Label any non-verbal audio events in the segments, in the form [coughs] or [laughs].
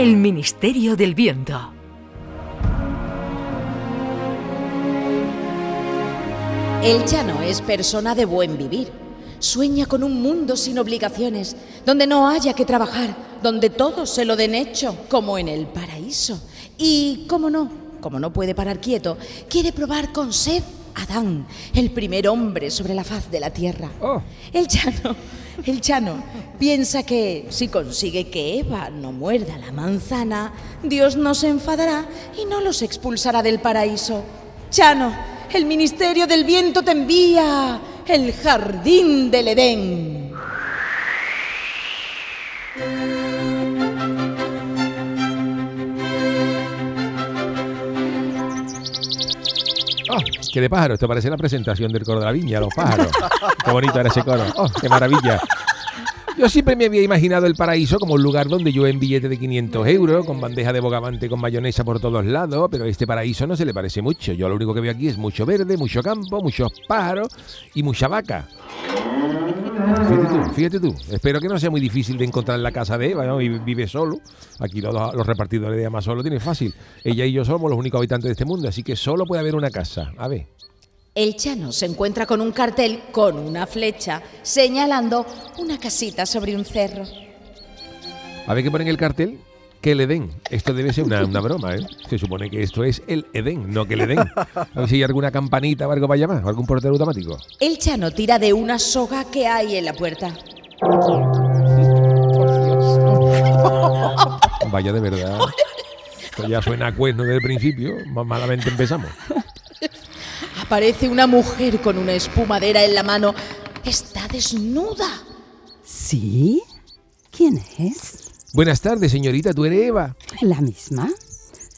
El Ministerio del Viento. El Chano es persona de buen vivir. Sueña con un mundo sin obligaciones, donde no haya que trabajar, donde todo se lo den hecho, como en el paraíso. Y, cómo no, como no puede parar quieto, quiere probar con sed Adán, el primer hombre sobre la faz de la tierra. Oh. El Chano, el Chano piensa que si consigue que Eva no muerda la manzana, Dios no se enfadará y no los expulsará del paraíso. Chano, el ministerio del viento te envía el jardín del Edén. Oh, qué de pájaro, esto parece la presentación del coro de la viña, los pájaros. Qué bonito era ese coro. Oh, qué maravilla. Yo siempre me había imaginado el paraíso como un lugar donde yo en billete de 500 euros, con bandeja de bogavante con mayonesa por todos lados, pero este paraíso no se le parece mucho. Yo lo único que veo aquí es mucho verde, mucho campo, muchos pájaros y mucha vaca. Fíjate tú, fíjate tú. Espero que no sea muy difícil de encontrar en la casa de Eva, ¿no? Y vive solo. Aquí los, los repartidores de Amazon lo tienen fácil. Ella y yo somos los únicos habitantes de este mundo, así que solo puede haber una casa. A ver. El Chano se encuentra con un cartel con una flecha señalando una casita sobre un cerro. A ver qué ponen en el cartel. Que el Edén. Esto debe ser una, una broma, ¿eh? Se supone que esto es el Edén, no que el Edén. A ver si hay alguna campanita o algo para llamar, o algún portero automático. El Chano tira de una soga que hay en la puerta. [laughs] Vaya de verdad. Esto ya suena a cuerno desde el principio. Más malamente empezamos. Aparece una mujer con una espumadera en la mano. Está desnuda. ¿Sí? ¿Quién es? Buenas tardes, señorita. ¿Tú eres Eva? ¿La misma?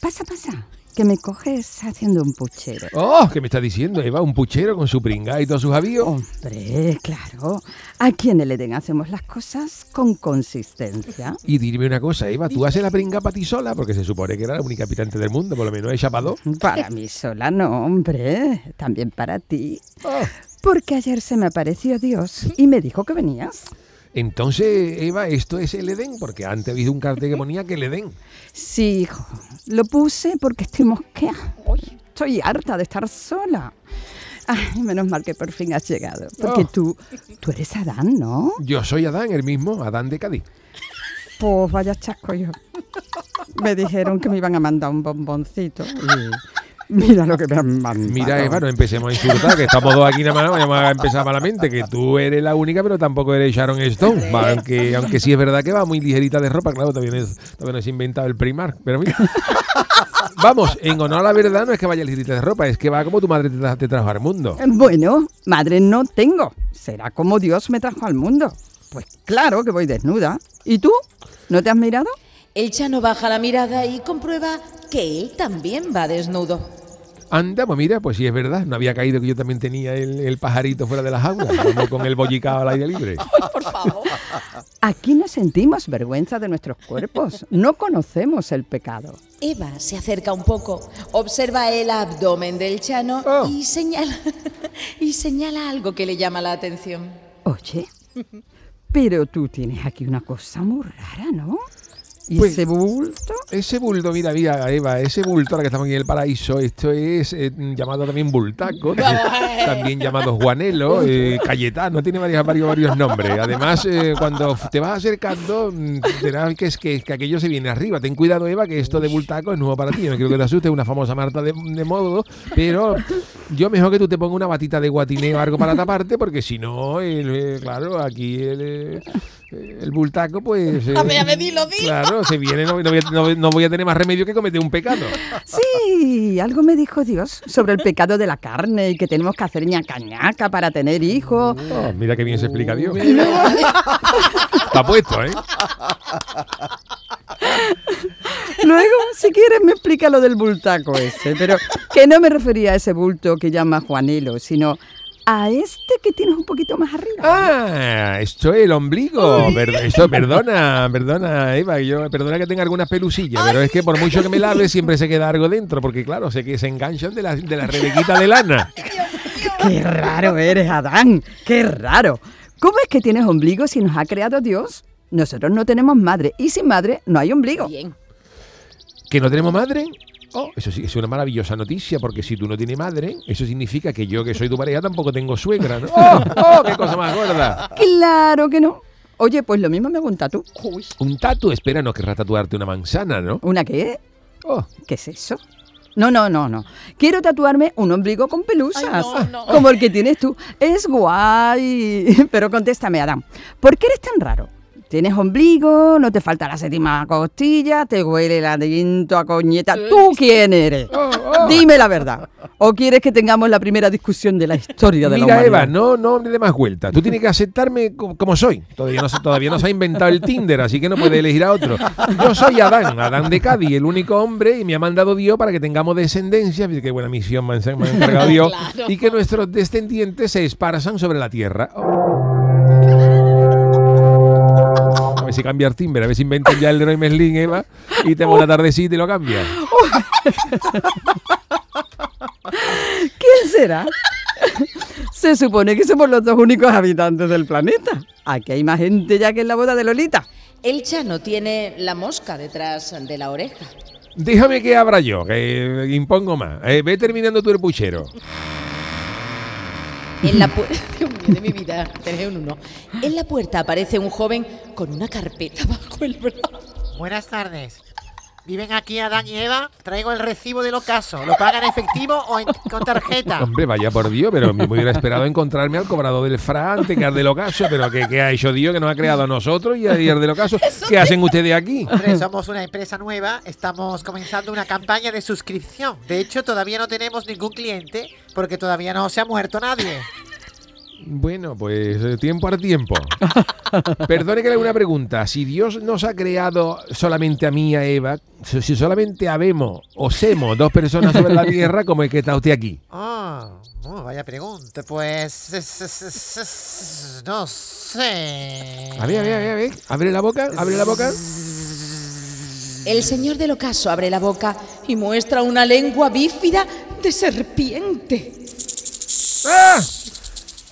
Pasa, pasa. Que me coges haciendo un puchero. Oh, ¿qué me está diciendo, Eva? Un puchero con su pringa y todos sus avíos. Hombre, claro. Aquí en el Edén hacemos las cosas con consistencia. Y dime una cosa, Eva, ¿tú haces la pringa para ti sola? Porque se supone que era la única habitante del mundo, por lo menos para dos. Para mí sola no, hombre. También para ti. Oh. Porque ayer se me apareció Dios y me dijo que venías. Entonces, Eva, esto es el Edén, porque antes había un cartel que ponía que el Edén. Sí, hijo. Lo puse porque estoy mosqueada. Estoy harta de estar sola. Ay, menos mal que por fin has llegado. Porque Oh. tú, tú eres Adán, ¿no? Yo soy Adán, el mismo, Adán de Cádiz. Pues vaya chasco yo. Me dijeron que me iban a mandar un bomboncito y mira lo que me han mandado. Mira, Eva, no empecemos a insultar, que estamos dos aquí nada más, vamos a empezar malamente, que tú eres la única, pero tampoco eres Sharon Stone. Aunque, aunque sí es verdad que va muy ligerita de ropa, claro, todavía no es, no es inventado el Primark, pero mira. [laughs] Vamos, en honor a la verdad no es que vaya ligerita de ropa, es que va como tu madre te, tra- te trajo al mundo. Bueno, madre no tengo. Será como Dios me trajo al mundo. Pues claro que voy desnuda. ¿Y tú? ¿No te has mirado? El Chano baja la mirada y comprueba que él también va desnudo. Anda, pues mira, pues sí es verdad, no había caído que yo también tenía el, el pajarito fuera de la jaula, como con el bollicao al aire libre. Por favor. Aquí no sentimos vergüenza de nuestros cuerpos. No conocemos el pecado. Eva se acerca un poco, observa el abdomen del Chano Oh. y señala [laughs] y señala algo que le llama la atención. Oye, pero tú tienes aquí una cosa muy rara, ¿no? ¿Y Pues- ese bulto? Ese bulto, mira, mira, Eva, ese bulto, ahora que estamos aquí en el paraíso, esto es eh, llamado también bultaco, [laughs] [laughs] también, llamado Juanelo, eh, Cayetano, tiene varios, varios, varios nombres. Además, eh, cuando te vas acercando, mm, verás que, es que, que aquello se viene arriba. Ten cuidado, Eva, que esto de bultaco es nuevo para ti. No quiero que te asustes, una famosa Marta de, de modo, pero yo mejor que tú te pongas una batita de guatineo o algo para taparte, porque si no, eh, claro, aquí el, el bultaco, pues... eh, A ver, a ver, dilo, dilo. Claro, se viene, no, no voy a, no- no voy a tener más remedio que cometer un pecado. Sí, algo me dijo Dios sobre el pecado de la carne y que tenemos que hacer ñaca ñaca para tener hijos. Oh, mira qué bien se explica Dios. Está puesto, ¿eh? Luego, si quieres, me explica lo del bultaco ese, pero que no me refería a ese bulto que llama Juanelo, sino a este que tienes un poquito más arriba. Ah, esto es el ombligo. Per- esto, perdona, perdona, Eva, yo, perdona que tenga algunas pelusillas, pero es que por mucho que me lave siempre se queda algo dentro, porque claro, sé que se enganchan de la, de la rebequita de lana. ¡Qué raro eres, Adán! ¡Qué raro! ¿Cómo es que tienes ombligo si nos ha creado Dios? Nosotros no tenemos madre y sin madre no hay ombligo. Bien. ¿Que no tenemos madre? Oh, eso sí, es una maravillosa noticia, porque si tú no tienes madre, eso significa que yo, que soy tu pareja, tampoco tengo suegra, ¿no? [laughs] ¡Oh, oh, qué cosa más gorda! Claro que no. Oye, pues lo mismo me hago un tatu. Un tatu, espera, no querrás tatuarte una manzana, ¿no? ¿Una qué? Oh, ¿Qué es eso? No, no, no, no. Quiero tatuarme un ombligo con pelusas. Ay, no, no. Como el que tienes tú. Es guay. [laughs] Pero contéstame, Adán. ¿Por qué eres tan raro? Tienes ombligo, no te falta la séptima costilla, te huele el aliento a coñeta. ¿Tú quién eres? Dime la verdad. ¿O quieres que tengamos la primera discusión de la historia de la Mira, humanidad? Eva, no, no le dé más vuelta. Tú tienes que aceptarme co- como soy. Todavía no, se- todavía no se ha inventado el Tinder, así que no puede elegir a otro. Yo soy Adán, Adán de Cádiz, el único hombre, y me ha mandado Dios para que tengamos descendencia. Qué buena misión me ha me ha encargado [laughs] Dios. Claro. Y que nuestros descendientes se esparzan sobre la tierra. Oh. A ver si cambia el timbre, a ver si inventan ya el Leroy Merlin, Eva, y te una tardecita y lo cambia. [laughs] ¿Quién será? Se supone que somos los dos únicos habitantes del planeta. Aquí hay más gente ya que en la boda de Lolita. El Chano tiene la mosca detrás de la oreja. Déjame que abra yo, que impongo más. Eh, ve terminando tu el puchero. En la puerta. [laughs] Dios mío, de mi vida, tenés un uno. En la puerta aparece un joven con una carpeta [laughs] bajo el brazo. Buenas tardes. ¿Viven aquí Adán y Eva? Traigo el recibo del ocaso. ¿Lo pagan en efectivo o en- con tarjeta? Hombre, vaya por Dios, pero me hubiera esperado encontrarme al cobrador del FRA antes que al del ocaso. Pero ¿qué, qué ha hecho Dios que nos ha creado a nosotros y al del ocaso? [laughs] ¿Qué hacen ustedes aquí? Hombre, somos una empresa nueva. Estamos comenzando una campaña de suscripción. De hecho, todavía no tenemos ningún cliente porque todavía no se ha muerto nadie. Bueno, pues eh, tiempo al tiempo. [laughs] Perdone que le haga una pregunta. Si Dios nos ha creado solamente a mí y a Eva, si si solamente habemos o semos dos personas sobre la [laughs] tierra, ¿cómo es que está usted aquí? Ah, oh, vaya pregunta. Pues... es- es- es- es- no sé. A ver, a ver, a ver, a ver. Abre la boca, abre la boca. El señor del ocaso abre la boca y muestra una lengua bífida de serpiente. ¡Ah!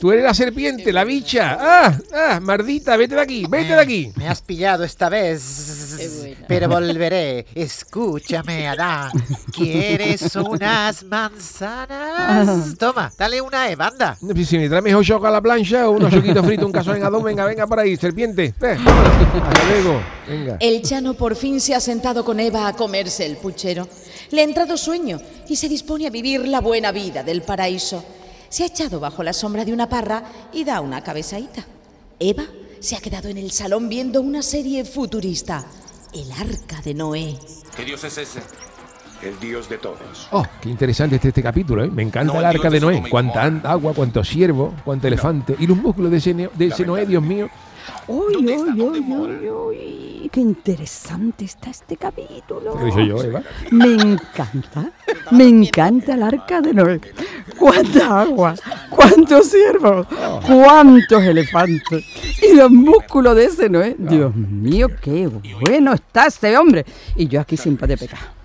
Tú eres la serpiente, la bicha. ¡Ah! ¡Ah! Mardita, vete de aquí, vete de aquí. Me has pillado esta vez, pero volveré. Escúchame, Adán. ¿Quieres unas manzanas? Toma, dale una, eh, banda. Si, me traes mejor choco a la plancha o unos choquitos fritos, un caso en adón, venga, venga por ahí, serpiente. Hasta luego. Venga. El Chano por fin se ha sentado con Eva a comerse el puchero. Le ha entrado sueño y se dispone a vivir la buena vida del paraíso. Se ha echado bajo la sombra de una parra y da una cabezadita. Eva se ha quedado en el salón viendo una serie futurista, El Arca de Noé. ¿Qué Dios es ese? El Dios de todos. Oh, qué interesante este, este capítulo, ¿eh? Me encanta No, el arca Dios de Noé. Cuánta agua, cuánto ciervo, cuánto elefante. Y los músculos de ese, de ese Noé, Dios mío. Uy, ¿Dónde uy, de uy, uy, uy, qué interesante está este capítulo. ¿Qué dicho yo, Eva? Me encanta, me encanta el arca de Noé. Cuánta agua, cuántos ciervos, cuántos elefantes y los músculos de ese Noé. Dios mío, qué bueno está ese hombre. Y yo aquí sin poder pecar.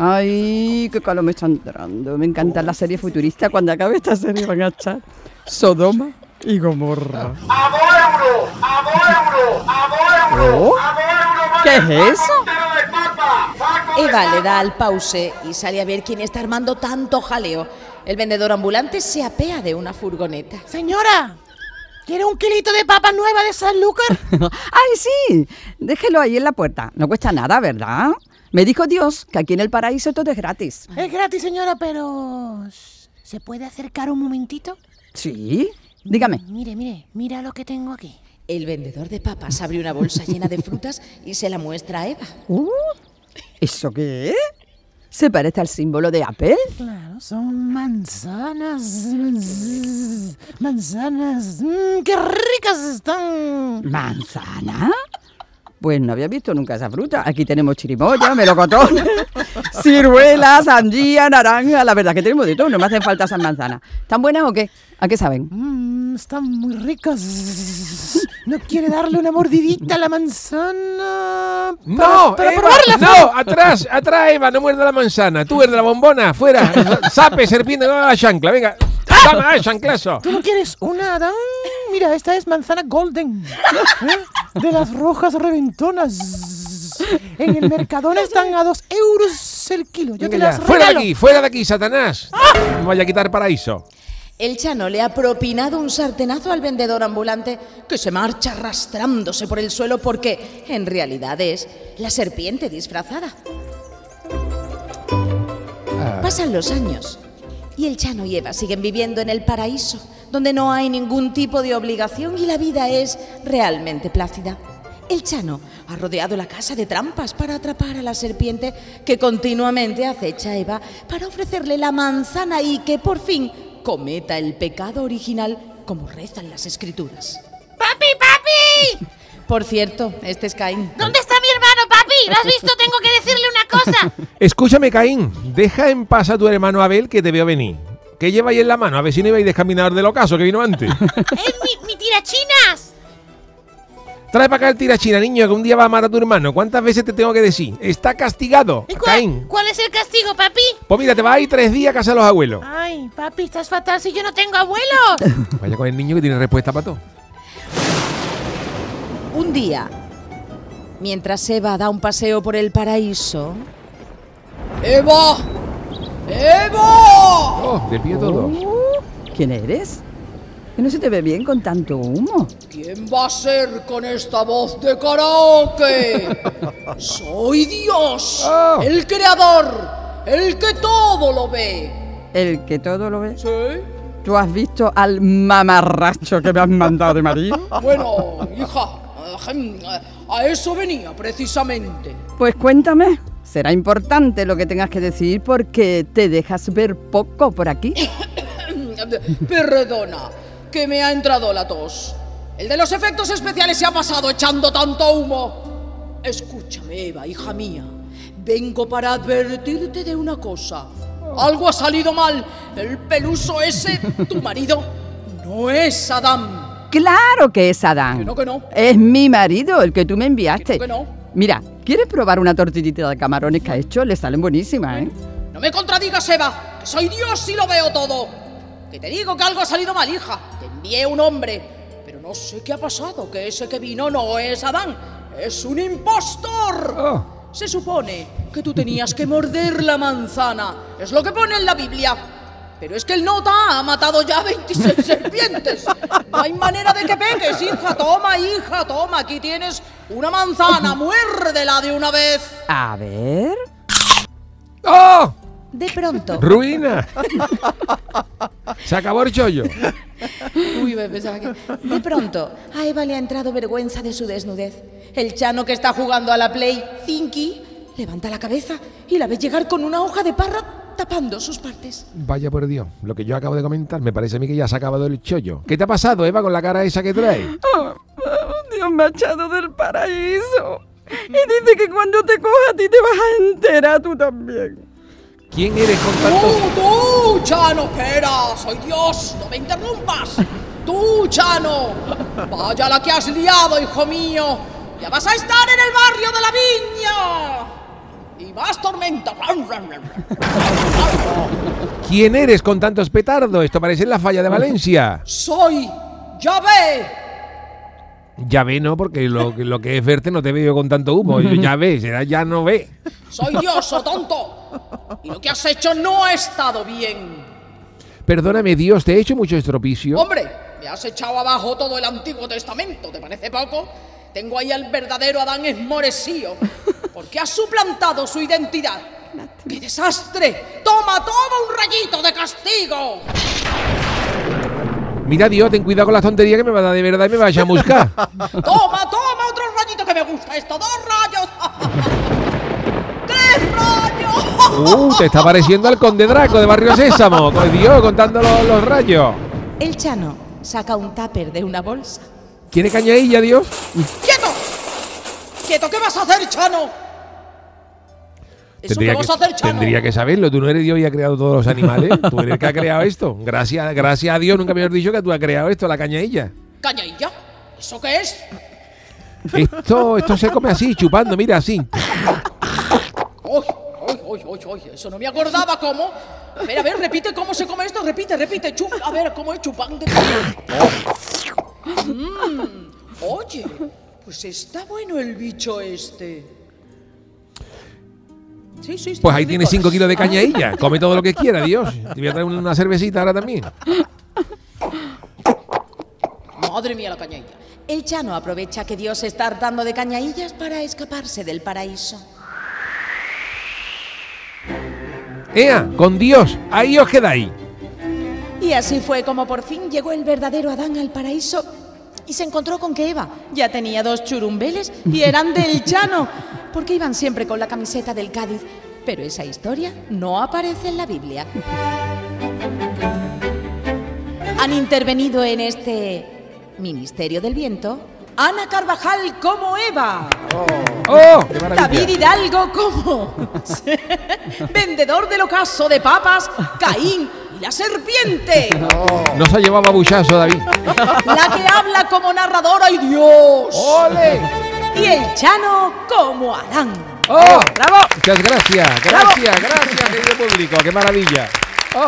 Ay, qué calor me está entrando. Me encanta la serie futurista. Cuando acabe esta serie van a echar Sodoma y Gomorra. ¿Oh? ¿Qué es eso? Eva le da al pause y sale a ver quién está armando tanto jaleo. El vendedor ambulante se apea de una furgoneta. Señora, ¿quiere un kilito de papas nueva de San Lucas? [laughs] ¡Ay, sí! Déjelo ahí en la puerta. No cuesta nada, ¿verdad? Me dijo Dios que aquí en el paraíso todo es gratis. Es gratis, señora, pero... ¿Se puede acercar un momentito? ¿Sí? Dígame. Mire, mire, mira lo que tengo aquí. El vendedor de papas abre una bolsa llena de frutas y se la muestra a Eva. Uh, ¿Eso qué es? ¿Se parece al símbolo de Apple? Claro, son manzanas. manz- Manzanas. Mm, ¡Qué ricas están! ¿Manzana? Pues no había visto nunca esa fruta. Aquí tenemos chirimoya, melocotón, [laughs] ciruela, sandía, naranja. La verdad que tenemos de todo, no me hacen falta esas manzanas. ¿Están buenas o qué? ¿A qué saben? Mm, están muy ricas. ¿No quiere darle una mordidita a la manzana? ¡No! para Eva, probarla. ¡No! ¡Atrás! ¡Atrás, Eva! ¡No muerda la manzana! ¡Tú eres de la bombona! ¡Fuera! [laughs] ¡Sape, serpiente! ¡No la chancla! ¡Venga! ¡Dame ah! ¿Tú no quieres una, Adán? Mira, esta es manzana golden. ¿eh? De las rojas reventonas. En el Mercadona están a dos euros el kilo. Yo Venga te ya. las Fuera de regalo. aquí, fuera de aquí, Satanás. No vaya a quitar paraíso. El Chano le ha propinado un sartenazo al vendedor ambulante que se marcha arrastrándose por el suelo porque en realidad es la serpiente disfrazada. Pasan los años y el Chano y Eva siguen viviendo en el paraíso, donde no hay ningún tipo de obligación y la vida es realmente plácida. El Chano ha rodeado la casa de trampas para atrapar a la serpiente que continuamente acecha a Eva para ofrecerle la manzana y que por fin cometa el pecado original como rezan las escrituras. ¡Papi, papi! Por cierto, este es Caín. ¿Dónde está? ¿Lo has visto? Tengo que decirle una cosa. [laughs] Escúchame, Caín. Deja en paz a tu hermano Abel que te veo venir. ¿Qué lleváis en la mano? A ver si no ibais descaminador del ocaso que vino antes. [laughs] ¡Es mi, mi tirachinas! Trae para acá el tirachina, niño, que un día va a amar a tu hermano. ¿Cuántas veces te tengo que decir? Está castigado. ¿Y Caín. cuál, cuál es el castigo, papi? Pues mira, te vas a ir tres días a casa de los abuelos. Ay, papi, estás fatal si yo no tengo abuelos. [laughs] Vaya con el niño que tiene respuesta para todo. Un día, mientras Eva da un paseo por el paraíso. ¡Eva! ¡Eva! Oh, de pie todo. Uh, ¿Quién eres? Que no se te ve bien con tanto humo. ¿Quién va a ser con esta voz de karaoke? [laughs] Soy Dios, Ah. el creador, el que todo lo ve. El que todo lo ve. ¿Sí? ¿Tú has visto al mamarracho que me has mandado de marido? Bueno, hija, a eso venía precisamente. Pues cuéntame. Será importante lo que tengas que decir porque te dejas ver poco por aquí. [coughs] Perdona, que me ha entrado la tos. El de los efectos especiales se ha pasado echando tanto humo. Escúchame, Eva, hija mía. Vengo para advertirte de una cosa. Algo ha salido mal. El peluso ese, tu marido, no es Adán. Claro que es Adán. Que no, que no. Es mi marido, el que tú me enviaste. Que no, que no. Mira, ¿quieres probar una tortillita de camarones que ha hecho? Le salen buenísimas, ¿eh? No me contradigas, Eva, que soy Dios y lo veo todo. Que te digo que algo ha salido mal, hija. Te envié un hombre, pero no sé qué ha pasado, que ese que vino no es Adán, es un impostor. Oh. Se supone que tú tenías que morder la manzana, es lo que pone en la Biblia. Pero es que el nota ha matado ya [laughs] 26 serpientes. No hay manera de que peques, hija. Toma, hija, toma. Aquí tienes una manzana. Muérdela de una vez. A ver. ¡Oh! De pronto, ¡Ruina! Se acabó el chollo. Uy, me pensaba que... De pronto, a Eva le ha entrado vergüenza de su desnudez. El chano que está jugando a la Play, Zinky, levanta la cabeza y la ve llegar con una hoja de parra tapando sus partes. Vaya por Dios, lo que yo acabo de comentar, me parece a mí que ya se ha acabado el chollo. ¿Qué te ha pasado, Eva, con la cara esa que traes? Oh, Dios me ha echado del paraíso. Y dice que cuando te coja a ti te vas a enterar tú también. ¿Quién eres con tanto...? ¡Tú, tú, Chano, espera! ¡Soy Dios! ¡No me interrumpas! ¡Tú, Chano! ¡Vaya la que has liado, hijo mío! ¡Ya vas a estar en el barrio de la viña! ¡Y más tormenta! ¿Quién eres con tantos petardos? Esto parece la falla de Valencia. ¡Soy Yahvé! Ya ve, ¿no? Porque lo, que- lo que es verte no te veo con tanto humo. Ya ve, será ya no ve. ¡Soy Dios, oh tonto! Y lo que has hecho no ha estado bien. Perdóname, Dios, ¿te he hecho mucho estropicio? Hombre, me has echado abajo todo el Antiguo Testamento, ¿te parece poco? Tengo ahí al verdadero Adán esmoresío, [laughs] porque has suplantado su identidad. ¡Qué desastre! ¡Toma, toma un rayito de castigo! Mira, Dios, ten cuidado con las tonterías que me va a dar de verdad y me va a chamuscar. [laughs] ¡Toma, toma otro rayito que me gusta esto! ¡Dos rayos! [laughs] ¡Tres rayos! Uh, te está pareciendo al conde Draco de Barrio Sésamo. Con Dios, contando los, los rayos. El Chano saca un tupper de una bolsa. ¿Tiene cañadilla, Dios? ¡Quieto! ¡Quieto! ¿Qué vas a hacer, Chano? ¿Eso qué vas a hacer, Chano? tendría que saberlo. Tú no eres Dios y has creado todos los animales. Tú eres el que ha creado esto. Gracias, gracias a Dios, nunca me has dicho que tú has creado esto, la cañadilla. ¿Cañailla? ¿Eso qué es? Esto, esto se come así, chupando, mira, así. ¡Uy, uy, uy, uy, uy! Eso no me acordaba cómo. A ver, a ver, repite cómo se come esto, repite, repite. Chup, a ver, ¿cómo es chupando? [laughs] Mm, oye, pues está bueno el bicho este. Sí, sí, está Pues ahí rico. 5 kilos de cañailla. Come todo lo que quiera, Dios. [laughs] Te voy a traer una cervecita ahora también. Madre mía la cañailla. El Chano aprovecha que Dios está hartando de cañaillas para escaparse del paraíso. ¡Ea! Con Dios. Ahí os quedáis. Y así fue como por fin llegó el verdadero Adán al paraíso y se encontró con que Eva ya tenía dos churumbeles y eran del [laughs] Chano, porque iban siempre con la camiseta del Cádiz. Pero esa historia no aparece en la Biblia. Han intervenido en este Ministerio del Viento Ana Carvajal como Eva. ¡Oh! ¡Qué maravilla! David Hidalgo como [laughs] vendedor del ocaso de papas, Caín la serpiente. No se ha llevado a buchazo, David. La que habla como narradora ¡ay Dios! ¡Ole! Y el Chano como Adán. ¡Oh! ¡Bravo! Muchas gracias, gracias, gracias, querido público. ¡Qué maravilla! ¡Oh!